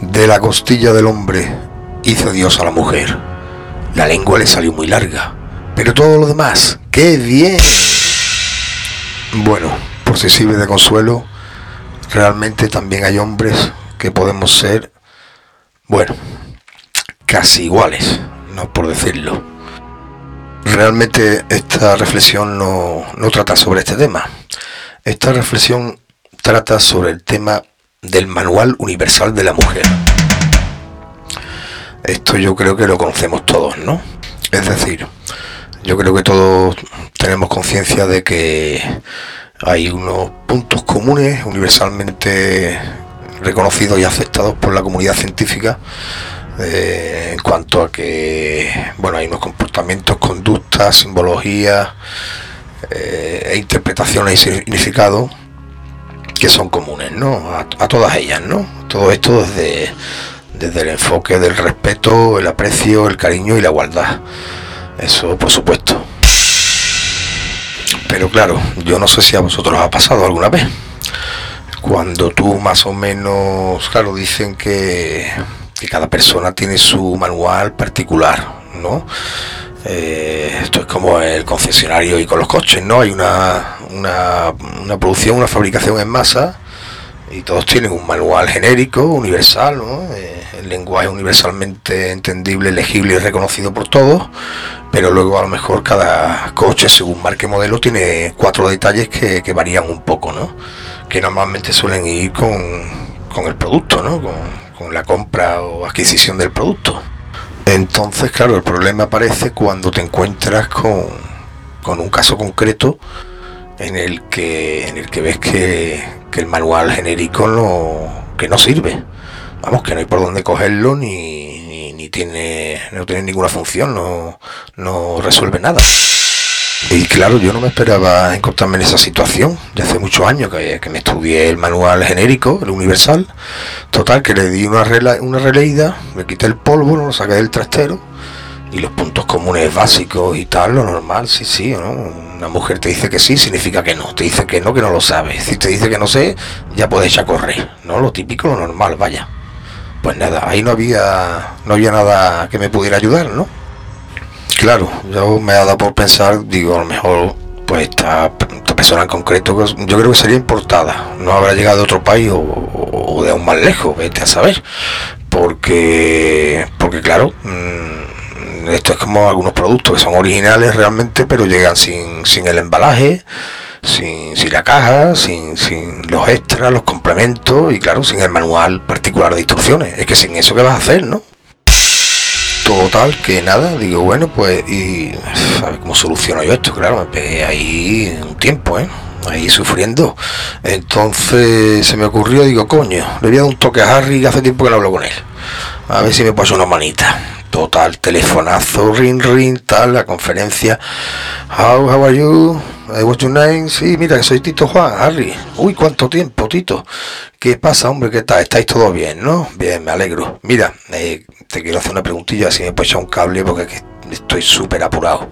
De la costilla del hombre hizo Dios a la mujer. La lengua le salió muy larga, pero todo lo demás, ¡qué bien! Bueno, por si sirve de consuelo, realmente también hay hombres que podemos ser, bueno, casi iguales, no por decirlo. Realmente esta reflexión no, no trata sobre este tema. Esta reflexión trata sobre el tema del Manual Universal de la Mujer. Esto yo creo que lo conocemos todos, ¿no? Es decir, yo creo que todos tenemos conciencia de que hay unos puntos comunes universalmente reconocidos y aceptados por la comunidad científica eh, en cuanto a que bueno hay unos comportamientos, conductas, simbologías eh, e interpretaciones y significados que son comunes, ¿no? A, todas ellas, ¿no? Todo esto desde, desde el enfoque del respeto, el aprecio, el cariño y la igualdad. Eso, por supuesto. Pero claro, yo no sé si a vosotros os ha pasado alguna vez. Cuando tú más o menos, claro, dicen que, que cada persona tiene su manual particular, ¿no? Eh, esto es como el concesionario y con los coches, ¿no? Hay una, una, producción, una fabricación en masa y todos tienen un manual genérico, universal, ¿no? Eh, el lenguaje universalmente entendible, legible y reconocido por todos, pero luego a lo mejor cada coche, según marque modelo, tiene cuatro detalles que, varían un poco, ¿no? Que normalmente suelen ir con, con el producto, ¿no? Con la compra o adquisición del producto. Entonces, claro, el problema aparece cuando te encuentras con, un caso concreto en el que, en el que ves que, el manual genérico no, que no sirve. Vamos, que no hay por dónde cogerlo ni, ni, tiene, no tiene ninguna función, no, no resuelve nada. Y claro, yo no me esperaba encontrarme en esa situación. De hace muchos años que, me estudié el manual genérico, el universal. Total, que le di una, una releída, me quité el polvo, lo saqué del trastero. Y los puntos comunes básicos y tal, lo normal, sí, sí, ¿no? Una mujer te dice que sí, significa que no. Te dice que no, que no lo sabe. Si te dice que no sé, ya puedes echar a correr. ¿No? Lo típico, lo normal, vaya. Pues nada, ahí no había, no había nada que me pudiera ayudar, ¿no? Claro, yo me ha dado por pensar, digo, a lo mejor pues esta, persona en concreto, pues, yo creo que sería importada, no habrá llegado de otro país o, de aún más lejos, vete a saber, porque, porque claro, mm, esto es como algunos productos que son originales realmente, pero llegan sin, sin el embalaje, sin, sin la caja, sin, sin los extras, los complementos y claro, sin el manual particular de instrucciones. Es que sin eso, ¿qué vas a hacer, no? Total, que nada, digo, bueno, pues, y a ver cómo soluciono yo esto, claro, me pegué ahí un tiempo, ¿eh? Ahí sufriendo. Entonces se me ocurrió, digo, coño, le voy a dar un toque a Harry que hace tiempo que no hablo con él. A ver si me pasa una manita. Total, telefonazo, ring ring, tal, la conferencia. How, how are you? What's your name? Sí, mira, que soy Tito Juan, Harry. Uy, cuánto tiempo, Tito. ¿Qué pasa, hombre? ¿Qué tal? ¿Estáis todo bien, no? Bien, me alegro. Mira, eh, te quiero hacer una preguntilla, si me puedes echar un cable porque estoy súper apurado.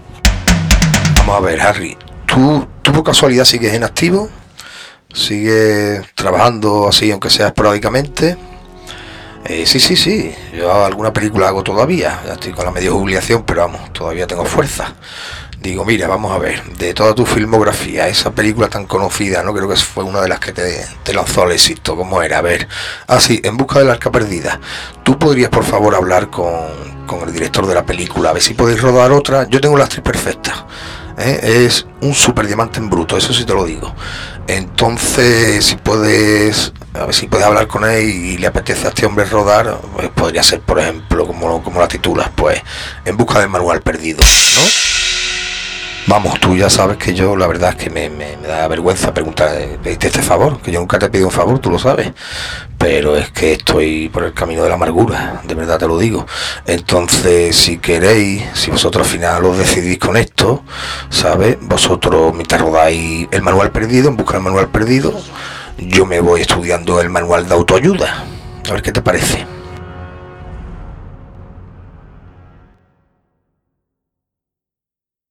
Vamos a ver, Harry, ¿tú, ¿tú por casualidad sigues en activo? ¿Sigues trabajando así, aunque sea esporádicamente? Eh, sí, sí, sí, yo alguna película hago todavía, estoy con la medio jubilación, pero vamos, todavía tengo fuerza digo, mira, vamos a ver, de toda tu filmografía, esa película tan conocida, no creo que fue una de las que te, lanzó al éxito, ¿cómo era? A ver, ah, sí, En busca del arca perdida. ¿Tú podrías, por favor, hablar con, el director de la película, a ver si podéis rodar otra? Yo tengo la actriz perfecta. ¿eh? Es un super diamante en bruto, eso sí te lo digo. Entonces, si puedes, a ver si puedes hablar con él y le apetece a este hombre rodar, pues podría ser, por ejemplo, como, como la titulas, pues, En busca del manual perdido, ¿no? Vamos, tú ya sabes que yo la verdad es que me, da vergüenza preguntar, ¿pediste este favor? Que yo nunca te he pedido un favor, tú lo sabes. Pero es que estoy por el camino de la amargura, de verdad te lo digo. Entonces, si queréis, si vosotros al final os decidís con esto, ¿sabes? Vosotros mientras rodáis el manual perdido, en busca del manual perdido, yo me voy estudiando el manual de autoayuda. A ver qué te parece.